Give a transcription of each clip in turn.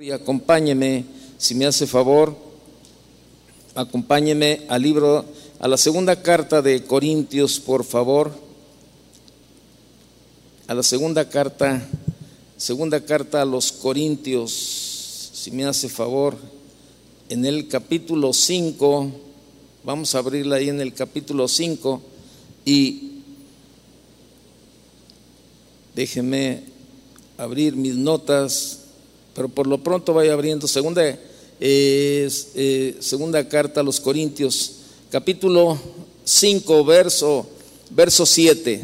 Y acompáñeme, si me hace favor, acompáñeme al libro, a la segunda carta de Corintios, por favor. A la segunda carta, segunda carta a los Corintios, si me hace favor, en el capítulo 5, vamos a abrirla ahí en el capítulo 5 y déjeme abrir mis notas pero por lo pronto vaya abriendo segunda, eh, segunda carta a los Corintios, capítulo 5, verso, verso 7.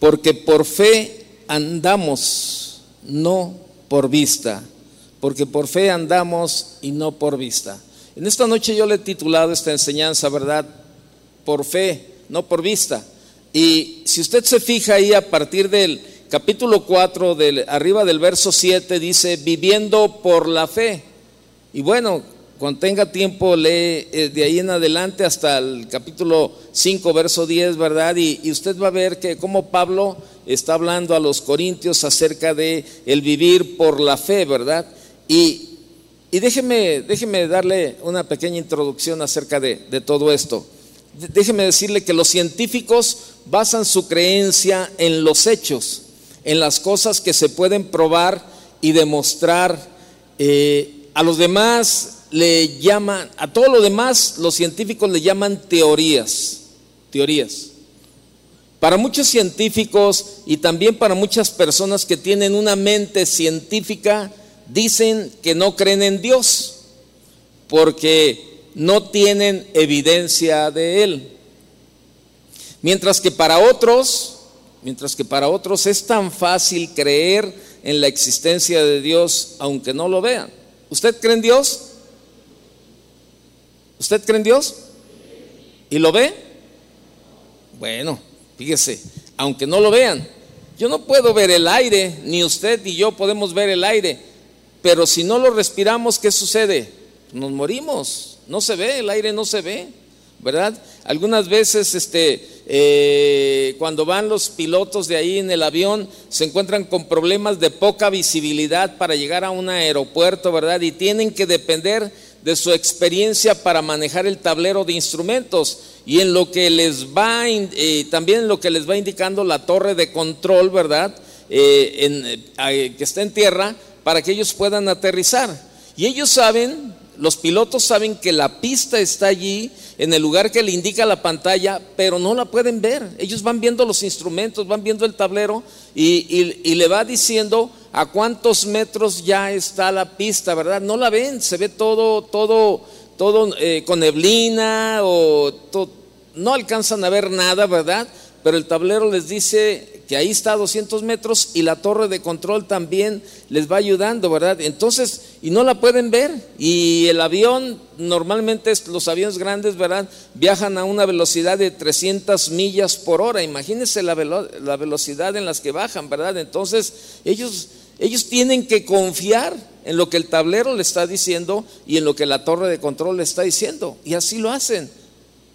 Porque por fe andamos, no por vista. Porque por fe andamos y no por vista. En esta noche yo le he titulado esta enseñanza, ¿verdad? Por fe, no por vista. Y si usted se fija ahí a partir del capítulo 4, del, arriba del verso 7, dice, viviendo por la fe. Y bueno, cuando tenga tiempo, lee eh, de ahí en adelante hasta el capítulo 5, verso 10, ¿verdad? Y, usted va a ver que como Pablo está hablando a los corintios acerca de el vivir por la fe, ¿verdad? Y, y déjeme, déjeme darle una pequeña introducción acerca de, de todo esto. Déjeme decirle que los científicos basan su creencia en los hechos en las cosas que se pueden probar y demostrar. Eh, a los demás le llaman, a todo lo demás los científicos le llaman teorías, teorías. Para muchos científicos y también para muchas personas que tienen una mente científica, dicen que no creen en Dios porque no tienen evidencia de Él. Mientras que para otros, Mientras que para otros es tan fácil creer en la existencia de Dios aunque no lo vean. ¿Usted cree en Dios? ¿Usted cree en Dios? ¿Y lo ve? Bueno, fíjese, aunque no lo vean, yo no puedo ver el aire, ni usted ni yo podemos ver el aire, pero si no lo respiramos, ¿qué sucede? Nos morimos, no se ve, el aire no se ve. ¿verdad? Algunas veces, este, eh, cuando van los pilotos de ahí en el avión, se encuentran con problemas de poca visibilidad para llegar a un aeropuerto, ¿verdad? Y tienen que depender de su experiencia para manejar el tablero de instrumentos y en lo que les va, eh, también en lo que les va indicando la torre de control, ¿verdad? Eh, que está en tierra, para que ellos puedan aterrizar. Y ellos saben los pilotos saben que la pista está allí, en el lugar que le indica la pantalla, pero no la pueden ver. Ellos van viendo los instrumentos, van viendo el tablero y, le va diciendo a cuántos metros ya está la pista, ¿verdad? No la ven, se ve todo, todo, todo eh, con neblina o no alcanzan a ver nada, ¿verdad? Pero el tablero les dice que ahí está a 200 metros y la torre de control también les va ayudando, ¿verdad? Entonces, y no la pueden ver. Y el avión, normalmente los aviones grandes, ¿verdad? Viajan a una velocidad de 300 millas por hora. Imagínense la, la velocidad en las que bajan, ¿verdad? Entonces, ellos, ellos tienen que confiar en lo que el tablero le está diciendo y en lo que la torre de control le está diciendo. Y así lo hacen.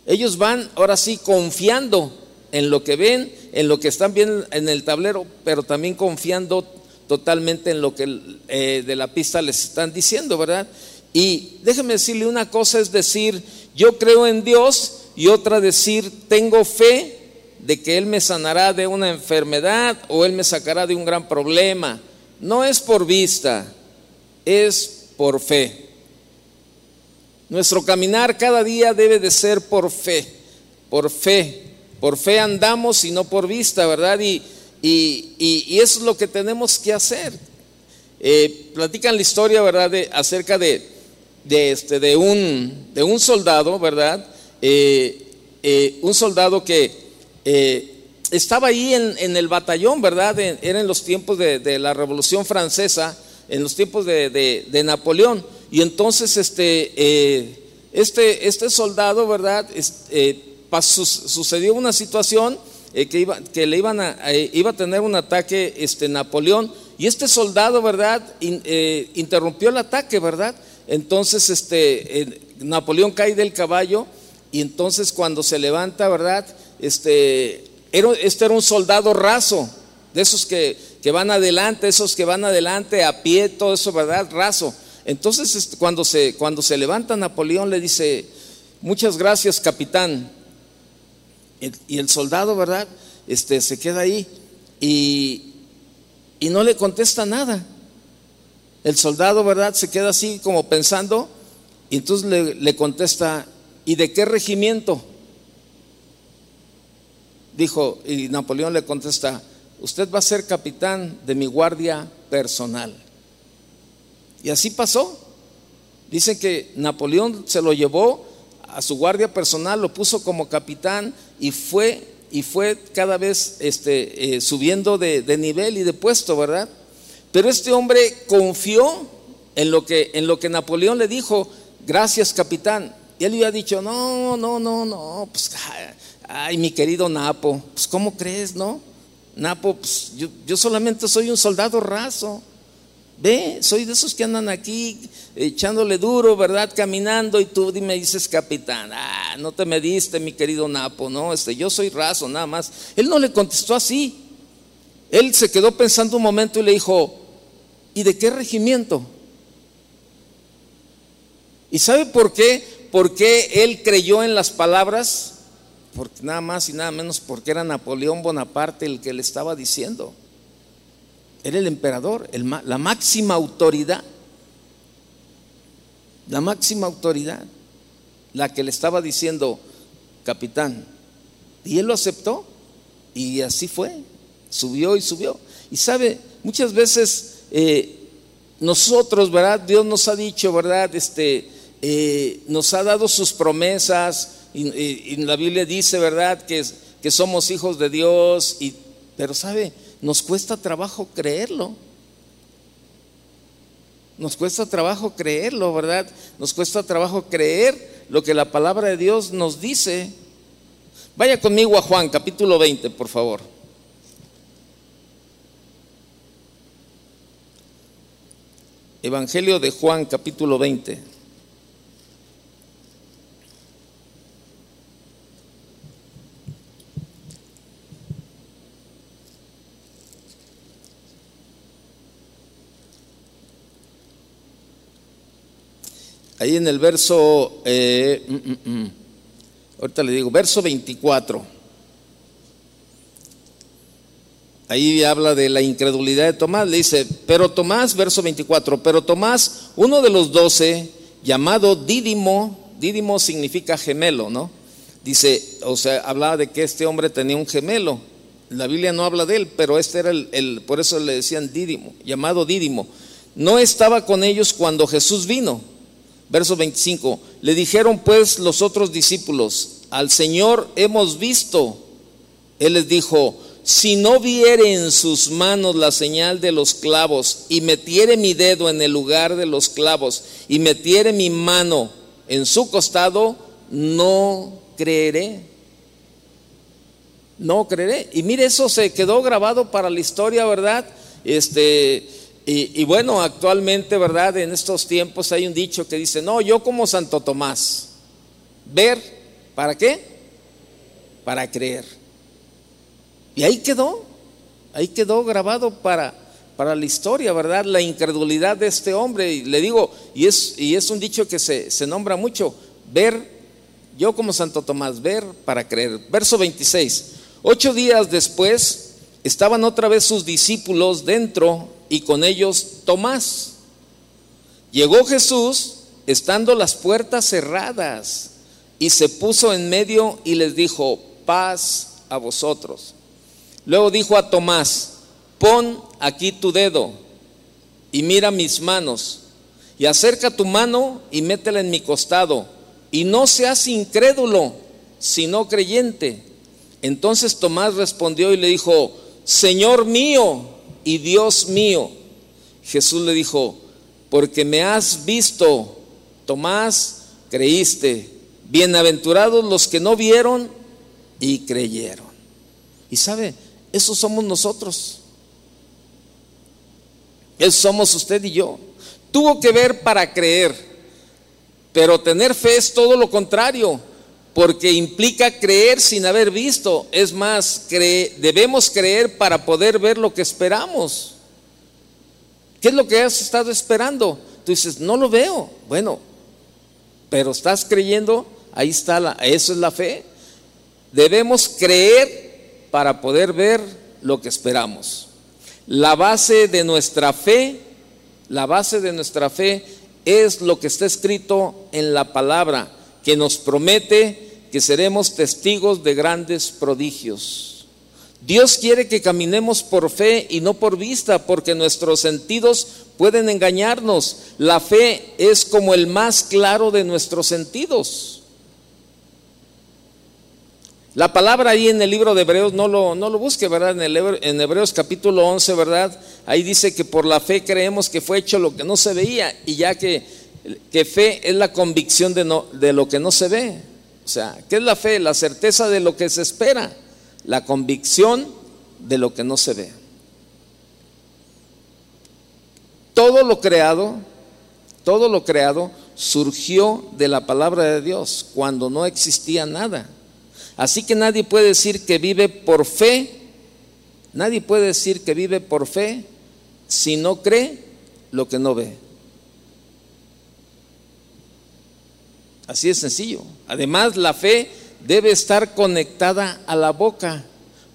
Ellos van ahora sí confiando en lo que ven, en lo que están viendo en el tablero, pero también confiando totalmente en lo que eh, de la pista les están diciendo, ¿verdad? Y déjeme decirle una cosa, es decir, yo creo en Dios y otra decir, tengo fe de que Él me sanará de una enfermedad o Él me sacará de un gran problema. No es por vista, es por fe. Nuestro caminar cada día debe de ser por fe, por fe. Por fe andamos y no por vista, ¿verdad? Y, y, eso es lo que tenemos que hacer. Eh, platican la historia, ¿verdad? De, acerca de, de, este, de, un, de un soldado, ¿verdad? Eh, eh, un soldado que estaba ahí en, el batallón, ¿verdad? era en los tiempos de, la Revolución Francesa, en los tiempos de, Napoleón. Y entonces este, este, este soldado, ¿verdad? Sucedió una situación eh, que, iba, que le iban a, eh, iba a tener un ataque este, Napoleón y este soldado, ¿verdad? Eh, interrumpió el ataque, ¿verdad? Entonces este, Napoleón cae del caballo y entonces cuando se levanta, ¿verdad? Este, era, este era un soldado raso, de esos que que van adelante, esos que van adelante a pie, todo eso, ¿verdad? Raso. Entonces, este, cuando se, cuando se levanta Napoleón, le dice, muchas gracias, capitán. Y el soldado, ¿verdad? Este, se queda ahí y, y no le contesta nada. El soldado, ¿verdad? Se queda así como pensando y entonces le, le contesta, ¿y de qué regimiento? Dijo, y Napoleón le contesta, usted va a ser capitán de mi guardia personal. Y así pasó. Dice que Napoleón se lo llevó a su guardia personal, lo puso como capitán y fue y fue cada vez este, eh, subiendo de, nivel y de puesto, ¿verdad? Pero este hombre confió en lo que, en lo que Napoleón le dijo, gracias capitán. Y él había dicho, no, no, no, no, pues, ay, mi querido Napo, pues, ¿cómo crees, no? Napo, pues, yo, yo solamente soy un soldado raso. Ve, soy de esos que andan aquí echándole duro, ¿verdad? Caminando y tú me dices capitán, ah, no te me diste, mi querido Napo, no, este, yo soy raso, nada más. Él no le contestó así. Él se quedó pensando un momento y le dijo, ¿y de qué regimiento? ¿Y sabe por qué? ¿Por qué él creyó en las palabras? Porque nada más y nada menos porque era Napoleón Bonaparte el que le estaba diciendo. Era el emperador, la máxima autoridad. La máxima autoridad. La que le estaba diciendo, capitán. Y él lo aceptó. Y así fue. Subió y subió. Y sabe, muchas veces eh, nosotros, ¿verdad? Dios nos ha dicho, ¿verdad? Este, eh, nos ha dado sus promesas. Y, y, la Biblia dice, ¿verdad? Que, que somos hijos de Dios. Y, pero sabe, nos cuesta trabajo creerlo. Nos cuesta trabajo creerlo, ¿verdad? Nos cuesta trabajo creer lo que la palabra de Dios nos dice. Vaya conmigo a Juan, capítulo 20, por favor. Evangelio de Juan, capítulo 20. Ahí en el verso, eh, mm, mm, mm. ahorita le digo, verso 24. Ahí habla de la incredulidad de Tomás. Le dice, pero Tomás, verso 24, pero Tomás, uno de los doce, llamado Dídimo, Dídimo significa gemelo, ¿no? Dice, o sea, hablaba de que este hombre tenía un gemelo. La Biblia no habla de él, pero este era el, el por eso le decían Dídimo, llamado Dídimo. No estaba con ellos cuando Jesús vino. Verso 25. Le dijeron pues los otros discípulos, al Señor hemos visto. Él les dijo, si no viere en sus manos la señal de los clavos y metiere mi dedo en el lugar de los clavos y metiere mi mano en su costado, no creeré. No creeré. Y mire, eso se quedó grabado para la historia, ¿verdad? Este, y, bueno, actualmente, ¿verdad? En estos tiempos hay un dicho que dice, no, yo como Santo Tomás, ver, ¿para qué? Para creer. Y ahí quedó, ahí quedó grabado para, para la historia, ¿verdad? La incredulidad de este hombre. Y le digo, y es, y es un dicho que se, se nombra mucho, ver, yo como Santo Tomás, ver para creer. Verso 26. Ocho días después estaban otra vez sus discípulos dentro y con ellos Tomás. Llegó Jesús estando las puertas cerradas y se puso en medio y les dijo, paz a vosotros. Luego dijo a Tomás, pon aquí tu dedo y mira mis manos y acerca tu mano y métela en mi costado y no seas incrédulo, sino creyente. Entonces Tomás respondió y le dijo, Señor mío y Dios mío. Jesús le dijo, porque me has visto, Tomás, creíste. Bienaventurados los que no vieron y creyeron. Y sabe, esos somos nosotros. Esos somos usted y yo. Tuvo que ver para creer, pero tener fe es todo lo contrario porque implica creer sin haber visto. Es más, debemos creer para poder ver lo que esperamos. ¿Qué es lo que has estado esperando? Tú dices, no lo veo. Bueno, pero estás creyendo, ahí está, la, eso es la fe. Debemos creer para poder ver lo que esperamos. La base de nuestra fe, la base de nuestra fe es lo que está escrito en la palabra, que nos promete que seremos testigos de grandes prodigios. Dios quiere que caminemos por fe y no por vista, porque nuestros sentidos pueden engañarnos. La fe es como el más claro de nuestros sentidos. La palabra ahí en el libro de Hebreos, no lo, no lo busque, ¿verdad? En, Hebreos capítulo 11, ¿verdad? Ahí dice que por la fe creemos que fue hecho lo que no se veía, y ya que, que fe es la convicción de, no, de lo que no se ve. O sea, ¿qué es la fe? La certeza de lo que se espera, la convicción de lo que no se ve. Todo lo creado, todo lo creado surgió de la palabra de Dios cuando no existía nada. Así que nadie puede decir que vive por fe, nadie puede decir que vive por fe si no cree lo que no ve. Así es sencillo. Además, la fe debe estar conectada a la boca,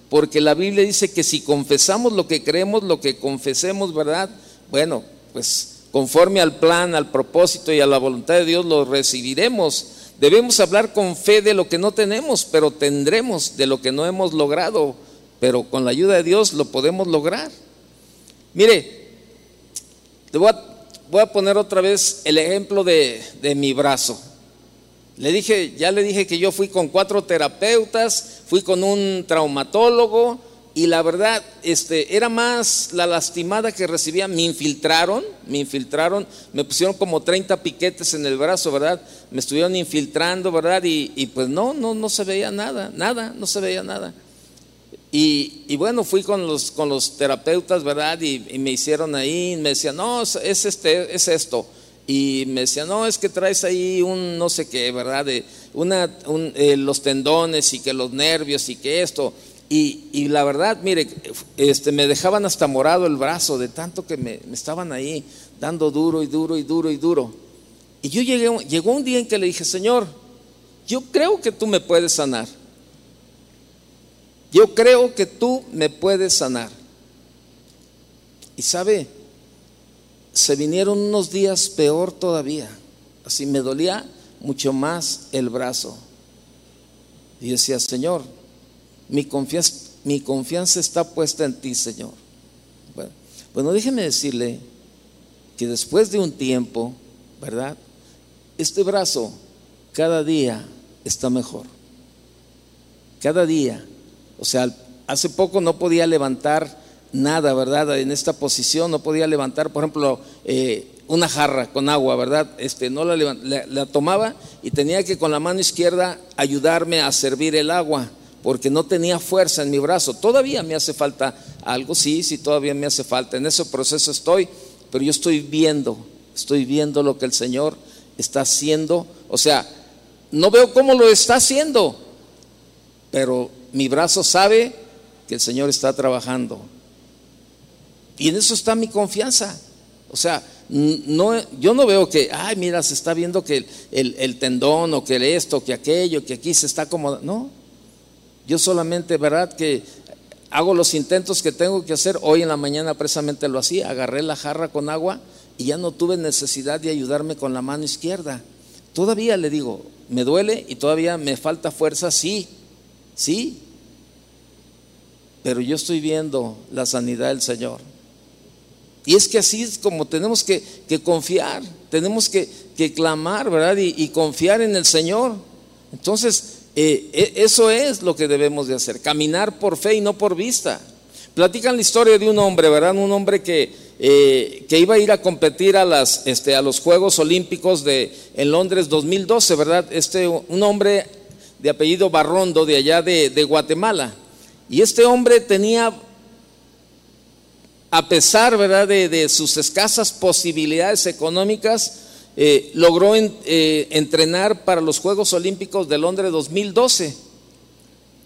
porque la Biblia dice que si confesamos lo que creemos, lo que confesemos, ¿verdad? Bueno, pues conforme al plan, al propósito y a la voluntad de Dios, lo recibiremos. Debemos hablar con fe de lo que no tenemos, pero tendremos de lo que no hemos logrado, pero con la ayuda de Dios lo podemos lograr. Mire, voy a, poner otra vez el ejemplo de mi brazo. Le dije, ya le dije que yo fui con cuatro terapeutas, fui con un traumatólogo, y la verdad, este, era más la lastimada que recibía. Me infiltraron, me infiltraron, me pusieron como 30 piquetes en el brazo, ¿verdad? Me estuvieron infiltrando, ¿verdad? Y, pues no, no, no se veía nada, nada, no se veía nada. Y, bueno, fui con los, con los terapeutas, ¿verdad? Y, me hicieron ahí, me decían, no, es, este, es esto. Y me decían, no, es que traes ahí un no sé qué, ¿verdad? De una, eh, los tendones y que los nervios y que esto. Y, la verdad, mire, este, me dejaban hasta morado el brazo de tanto que me, estaban ahí dando duro y duro y duro y duro. Y yo llegué, llegó un día en que le dije, Señor, yo creo que tú me puedes sanar. Yo creo que tú me puedes sanar. Y sabe, se vinieron unos días peor todavía. Así me dolía mucho más el brazo. Y decía, Señor, mi confianza, mi confianza está puesta en ti, Señor. Bueno, bueno, déjeme decirle que después de un tiempo, ¿verdad? Este brazo cada día está mejor. Cada día. O sea, hace poco no podía levantar nada, ¿verdad? En esta posición no podía levantar, por ejemplo, eh, una jarra con agua, ¿verdad? Este, no la, la tomaba y tenía que con la mano izquierda ayudarme a servir el agua porque no tenía fuerza en mi brazo. Todavía me hace falta algo, sí, sí, todavía me hace falta. En ese proceso estoy, pero yo estoy viendo, estoy viendo lo que el Señor está haciendo. O sea, no veo cómo lo está haciendo, pero mi brazo sabe que el Señor está trabajando. Y en eso está mi confianza. O sea, no, yo no veo que, ay, mira, se está viendo que el, tendón o que esto, que aquello, que aquí se está acomodando. No, yo solamente, ¿verdad? Que hago los intentos que tengo que hacer. Hoy en la mañana precisamente lo hacía. Agarré la jarra con agua y ya no tuve necesidad de ayudarme con la mano izquierda. Todavía le digo, me duele y todavía me falta fuerza, sí, sí. Pero yo estoy viendo la sanidad del Señor. Y es que así es como tenemos que, confiar, tenemos que, clamar, ¿verdad? Y, y confiar en el Señor. Entonces, eh, e, eso es lo que debemos de hacer, caminar por fe y no por vista. Platican la historia de un hombre, ¿verdad? Un hombre que, eh, que iba a ir a competir a, las, este, a los Juegos Olímpicos de, en Londres 2012, ¿verdad? Este, un hombre de apellido Barrondo, de allá de, de Guatemala. Y este hombre tenía, a pesar, ¿verdad?, de, sus escasas posibilidades económicas, eh, logró eh, entrenar para los Juegos Olímpicos de Londres 2012.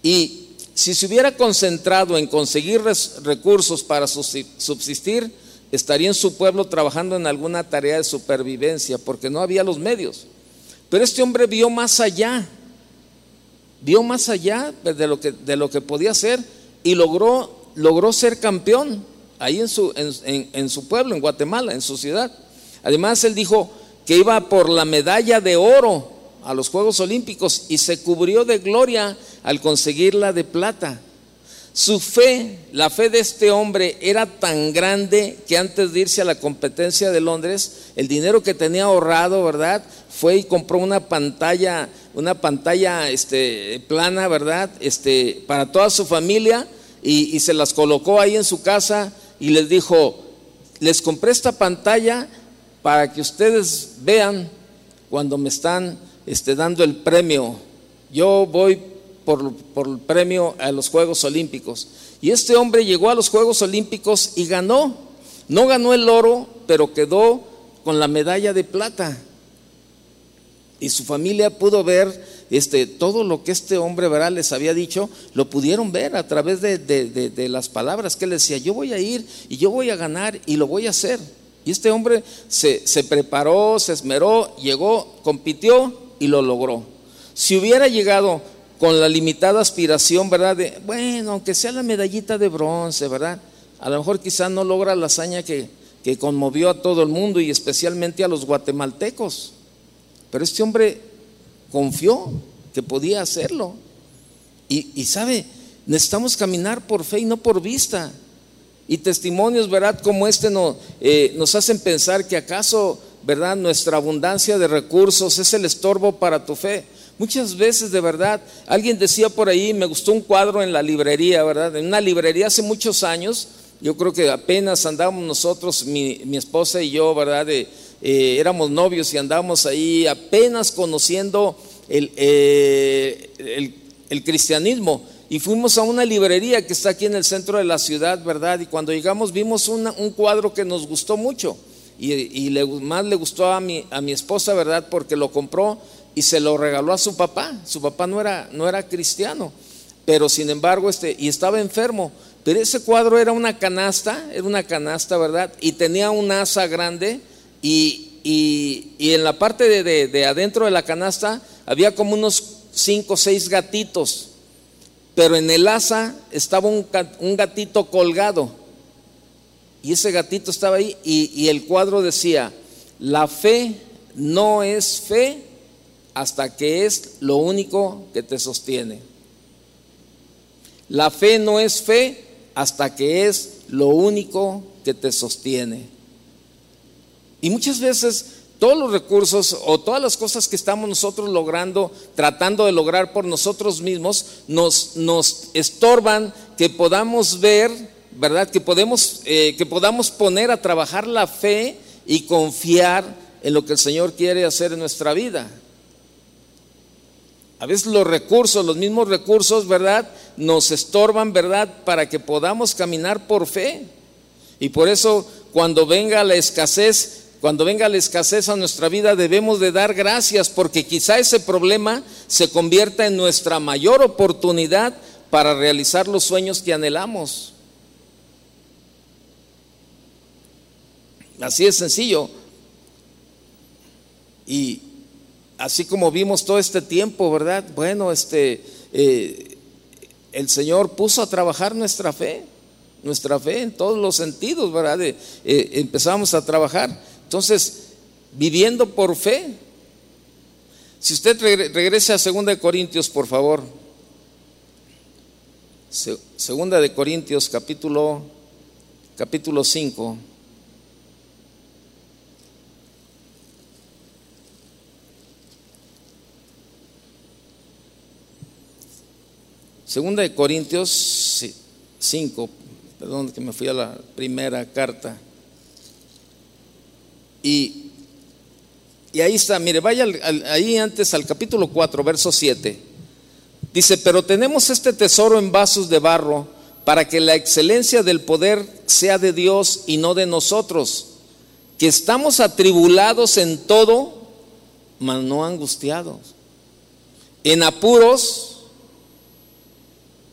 Y si se hubiera concentrado en conseguir recursos para subsistir, estaría en su pueblo trabajando en alguna tarea de supervivencia, porque no había los medios. Pero este hombre vio más allá, vio más allá de lo que, podía hacer y logró ser campeón ahí en su, en su pueblo, en Guatemala, en su ciudad. Además, él dijo que iba por la medalla de oro a los Juegos Olímpicos y se cubrió de gloria al conseguirla de plata. Su fe, la fe de este hombre era tan grande que antes de irse a la competencia de Londres, el dinero que tenía ahorrado, ¿verdad? Fue y compró una pantalla, una pantalla este, plana, ¿verdad? Este, para toda su familia y se las colocó ahí en su casa y les dijo, les compré esta pantalla para que ustedes vean cuando me están este, dando el premio. Yo voy por, el premio a los Juegos Olímpicos. Y este hombre llegó a los Juegos Olímpicos y ganó. No ganó el oro, pero quedó con la medalla de plata. Y su familia pudo ver este, todo lo que este hombre ¿verdad? les había dicho, lo pudieron ver a través de, de las palabras que él decía, yo voy a ir y yo voy a ganar y lo voy a hacer. Y este hombre se, se preparó, se esmeró, llegó, compitió y lo logró. Si hubiera llegado con la limitada aspiración, ¿verdad? De, bueno, aunque sea la medallita de bronce, ¿verdad? A lo mejor quizá no logra la hazaña que, que conmovió a todo el mundo y especialmente a los guatemaltecos. Pero este hombre confió que podía hacerlo. Y, y sabe, necesitamos caminar por fe y no por vista. Y testimonios, ¿verdad? Como este no, eh, nos hacen pensar que acaso, ¿verdad? Nuestra abundancia de recursos es el estorbo para tu fe. Muchas veces, de verdad, alguien decía por ahí, me gustó un cuadro en la librería, ¿verdad? En una librería hace muchos años, yo creo que apenas andábamos nosotros, mi, esposa y yo, ¿verdad? Eh, éramos novios y andábamos ahí apenas conociendo eh, el, el, cristianismo. Y fuimos a una librería que está aquí en el centro de la ciudad, ¿verdad? Y cuando llegamos vimos un cuadro que nos gustó mucho. Y, le, más le gustó a mi, a mi esposa, ¿verdad? Porque lo compró y se lo regaló a su papá. Su papá no era, no era cristiano, pero sin embargo, este, y estaba enfermo. Pero ese cuadro era una canasta, era una canasta, ¿verdad? Y tenía un asa grande y, en la parte de, adentro de la canasta había como unos cinco o seis gatitos, pero en el asa estaba un, un gatito colgado. Y ese gatito estaba ahí y, y el cuadro decía, la fe no es fe hasta que es lo único que te sostiene. La fe no es fe hasta que es lo único que te sostiene. Y muchas veces todos los recursos o todas las cosas que estamos nosotros logrando, tratando de lograr por nosotros mismos, nos, nos estorban que podamos ver, ¿verdad? Que, podemos, eh, que podamos poner a trabajar la fe y confiar en lo que el Señor quiere hacer en nuestra vida. A veces los recursos, los mismos recursos, ¿verdad? Nos estorban, ¿verdad? Para que podamos caminar por fe. Y por eso cuando venga la escasez, cuando venga la escasez a nuestra vida debemos de dar gracias porque quizá ese problema se convierta en nuestra mayor oportunidad para realizar los sueños que anhelamos. Así es sencillo. Y así como vimos todo este tiempo, ¿verdad? Bueno, este, eh, el Señor puso a trabajar nuestra fe, nuestra fe en todos los sentidos, ¿verdad? Eh, empezamos a trabajar. Entonces, viviendo por fe. Si usted regrese a 2 Corintios, por favor. Segunda de Corintios, capítulo, capítulo 5. Segunda de Corintios 5, perdón que me fui a la primera carta. Y, ahí está, mire, vaya ahí antes al capítulo 4, verso 7. Dice, pero tenemos este tesoro en vasos de barro para que la excelencia del poder sea de Dios y no de nosotros, que estamos atribulados en todo, mas no angustiados. En apuros,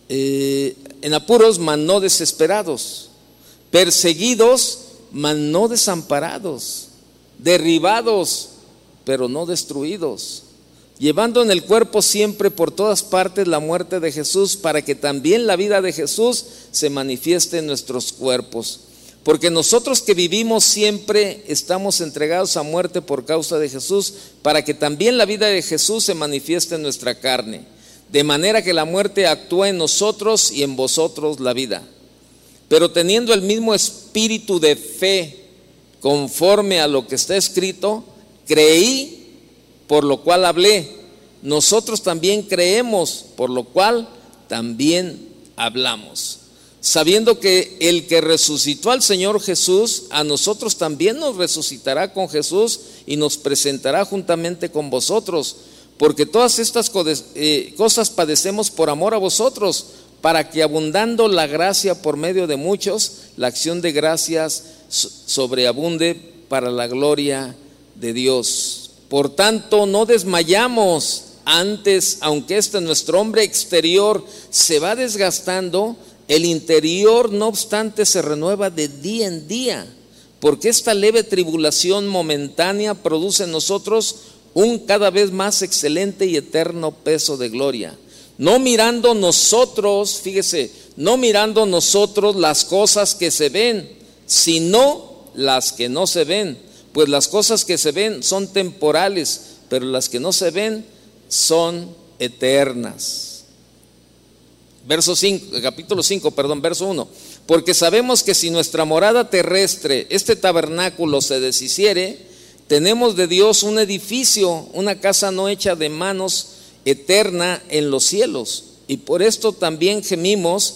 eh, en apuros, mas no desesperados. Perseguidos, mas no desamparados. Derribados, pero no destruidos. Llevando en el cuerpo siempre por todas partes la muerte de Jesús, para que también la vida de Jesús se manifieste en nuestros cuerpos. Porque nosotros que vivimos siempre estamos entregados a muerte por causa de Jesús, para que también la vida de Jesús se manifieste en nuestra carne. De manera que la muerte actúa en nosotros y en vosotros la vida. Pero teniendo el mismo espíritu de fe, conforme a lo que está escrito, creí, por lo cual hablé. Nosotros también creemos, por lo cual también hablamos sabiendo que el que resucitó al Señor Jesús, a nosotros también nos resucitará con Jesús y nos presentará juntamente con vosotros, porque todas estas eh, cosas padecemos por amor a vosotros, para que abundando la gracia por medio de muchos, la acción de gracias sobreabunde para la gloria de Dios. Por tanto, no desmayamos antes, aunque este nuestro hombre exterior se va desgastando, el interior, no obstante, se renueva de día en día, porque esta leve tribulación momentánea produce en nosotros un cada vez más excelente y eterno peso de gloria. No mirando nosotros, fíjese, no mirando nosotros las cosas que se ven, sino las que no se ven. Pues las cosas que se ven son temporales, pero las que no se ven son eternas verso 5, capítulo 5, perdón, verso 1. Porque sabemos que si nuestra morada terrestre, este tabernáculo se deshiciere, tenemos de Dios un edificio, una casa no hecha de manos, eterna en los cielos. Y por esto también gemimos,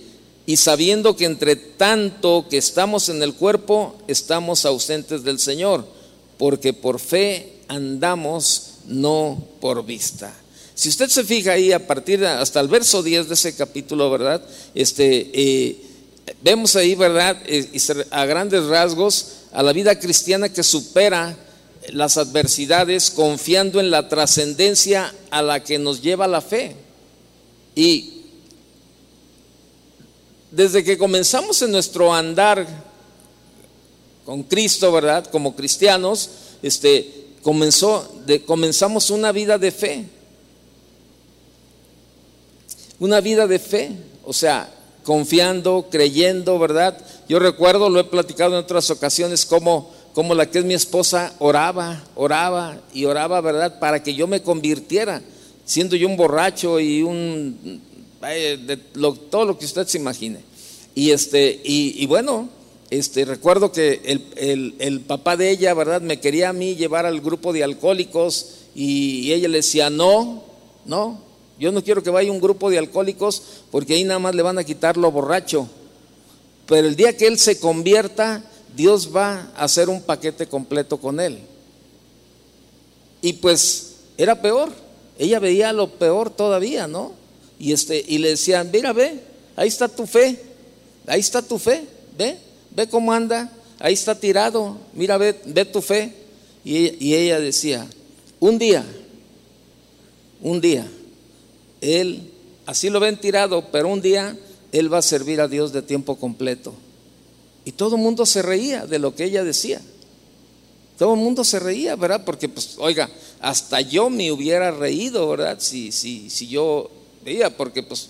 y sabiendo que entre tanto que estamos en el cuerpo, estamos ausentes del Señor, porque por fe andamos, no por vista. Si usted se fija ahí a partir hasta el verso 10 de ese capítulo, ¿verdad? Este, eh, vemos ahí, ¿verdad? Eh, a grandes rasgos a la vida cristiana que supera las adversidades confiando en la trascendencia a la que nos lleva la fe. Y desde que comenzamos en nuestro andar con Cristo, ¿verdad? Como cristianos, este, comenzó, comenzamos una vida de fe una vida de fe, o sea, confiando, creyendo, ¿verdad? Yo recuerdo, lo he platicado en otras ocasiones, como, como la que es mi esposa oraba, oraba y oraba, ¿verdad? Para que yo me convirtiera, siendo yo un borracho y un, de todo lo que usted se imagine. Y, este, y, bueno, este, recuerdo que el, el, papá de ella, ¿verdad? Me quería a mí llevar al grupo de alcohólicos y, y ella le decía, no, no, yo no quiero que vaya un grupo de alcohólicos porque ahí nada más le van a quitar lo borracho. Pero el día que él se convierta, Dios va a hacer un paquete completo con él. Y pues era peor. Ella veía lo peor todavía, ¿no? Y, este, y le decían, mira, ve, ahí está tu fe, ahí está tu fe, ve, ve cómo anda, ahí está tirado, mira, ve, ve tu fe. Y, y ella decía, un día, un día, él, así lo ven tirado, pero un día él va a servir a Dios de tiempo completo. Y todo el mundo se reía de lo que ella decía. Todo el mundo se reía, ¿verdad? Porque, pues, oiga, hasta yo me hubiera reído, ¿verdad? Si, si, si yo veía, porque pues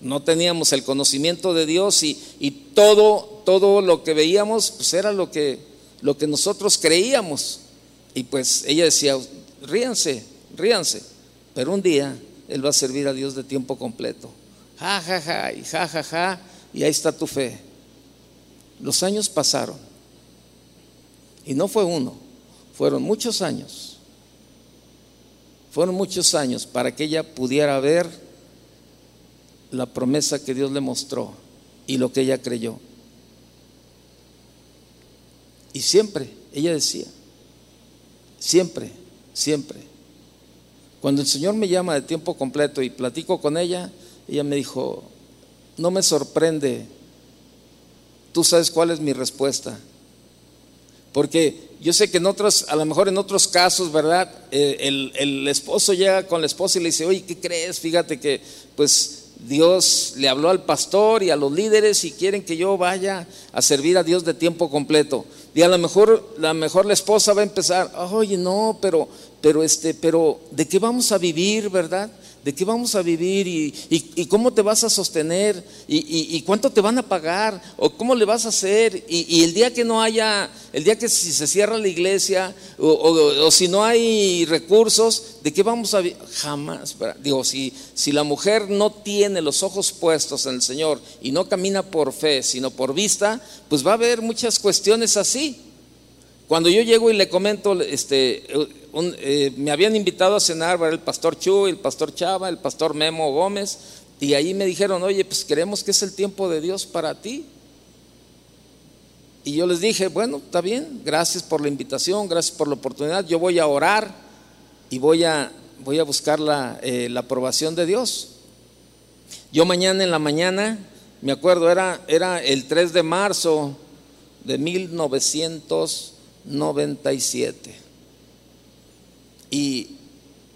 no teníamos el conocimiento de Dios y, y todo, todo lo que veíamos, pues era lo que, lo que nosotros creíamos. Y pues ella decía, ríanse, ríanse. Pero un día él va a servir a Dios de tiempo completo. Ja, ja, ja, y ja, ja, ja, y ahí está tu fe. Los años pasaron. Y no fue uno, Fueron muchos años. Fueron muchos años para que ella pudiera ver la promesa que Dios le mostró y lo que ella creyó. Y siempre, ella decía, siempre, siempre. Cuando el Señor me llama de tiempo completo y platico con ella, ella me dijo, no me sorprende, tú sabes cuál es mi respuesta. Porque yo sé que en otros, a lo mejor en otros casos, ¿verdad? Eh, el, el, esposo llega con la esposa y le dice, oye, ¿qué crees? Fíjate que pues Dios le habló al pastor y a los líderes y quieren que yo vaya a servir a Dios de tiempo completo. Y a lo mejor, la mejor la esposa va a empezar, oye, no, pero, pero este, pero, ¿de qué vamos a vivir, verdad? ¿De qué vamos a vivir? ¿Y, cómo te vas a sostener? ¿Y, cuánto te van a pagar? ¿O cómo le vas a hacer? Y, el día que no haya, el día que si se cierra la iglesia o, si no hay recursos, ¿de qué vamos a vivir? Jamás. Digo, si, si la mujer no tiene los ojos puestos en el Señor y no camina por fe, sino por vista, pues va a haber muchas cuestiones así. Cuando yo llego y le comento, este, eh, me habían invitado a cenar el pastor Chu, el pastor Chava, el pastor Memo Gómez, y ahí me dijeron, oye, pues queremos que es el tiempo de Dios para ti. Y yo les dije, bueno, está bien, gracias por la invitación, gracias por la oportunidad, yo voy a orar y voy a, voy a buscar la, eh, la aprobación de Dios. Yo mañana en la mañana, me acuerdo, era, era el 3 de marzo de 1997. Y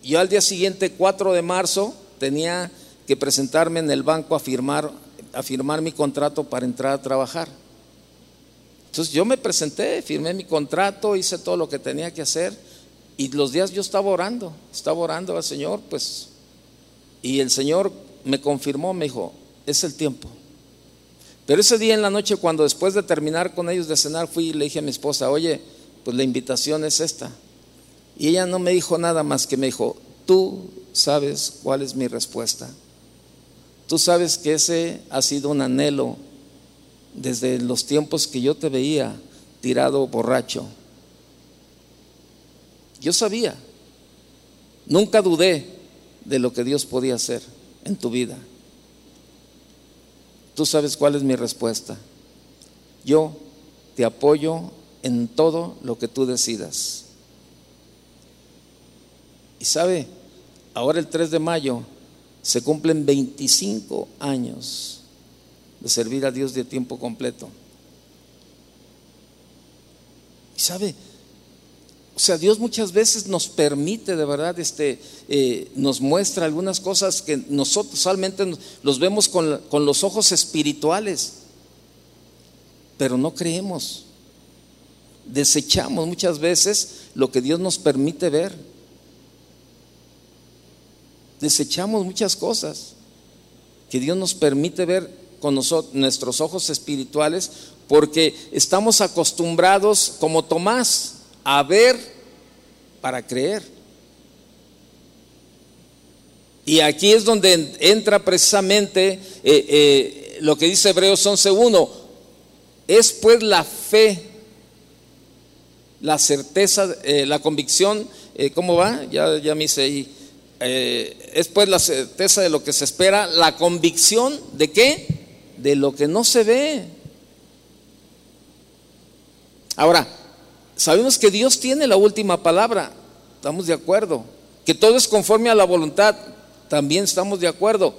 yo al día siguiente, 4 de marzo, tenía que presentarme en el banco a firmar, a firmar mi contrato para entrar a trabajar. Entonces yo me presenté, firmé mi contrato, hice todo lo que tenía que hacer y los días yo estaba orando, estaba orando al Señor, pues, y el Señor me confirmó, me dijo, es el tiempo. Pero ese día en la noche, cuando después de terminar con ellos de cenar, fui y le dije a mi esposa, oye, pues la invitación es esta. Y ella no me dijo nada más que me dijo, tú sabes cuál es mi respuesta. Tú sabes que ese ha sido un anhelo desde los tiempos que yo te veía tirado borracho. Yo sabía, nunca dudé de lo que Dios podía hacer en tu vida. Tú sabes cuál es mi respuesta. Yo te apoyo en todo lo que tú decidas. Y sabe, ahora el 3 de mayo se cumplen 25 años de servir a Dios de tiempo completo. Y sabe, o sea, Dios muchas veces nos permite, de verdad, este, eh, nos muestra algunas cosas que nosotros solamente los vemos con, con los ojos espirituales, pero no creemos. Desechamos muchas veces lo que Dios nos permite ver desechamos muchas cosas que Dios nos permite ver con nosotros, nuestros ojos espirituales porque estamos acostumbrados, como Tomás, a ver para creer. Y aquí es donde entra precisamente eh, eh, lo que dice Hebreos 11.1. Es pues la fe, la certeza, eh, la convicción, ¿cómo va? Ya, ya me hice ahí eh, es pues la certeza de lo que se espera, la convicción de qué? De lo que no se ve. Ahora, sabemos que Dios tiene la última palabra, estamos de acuerdo. Que todo es conforme a la voluntad, también estamos de acuerdo.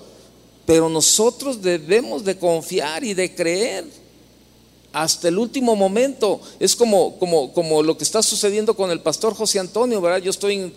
Pero nosotros debemos de confiar y de creer hasta el último momento. Es como, como, como lo que está sucediendo con el pastor José Antonio, ¿verdad? Yo estoy en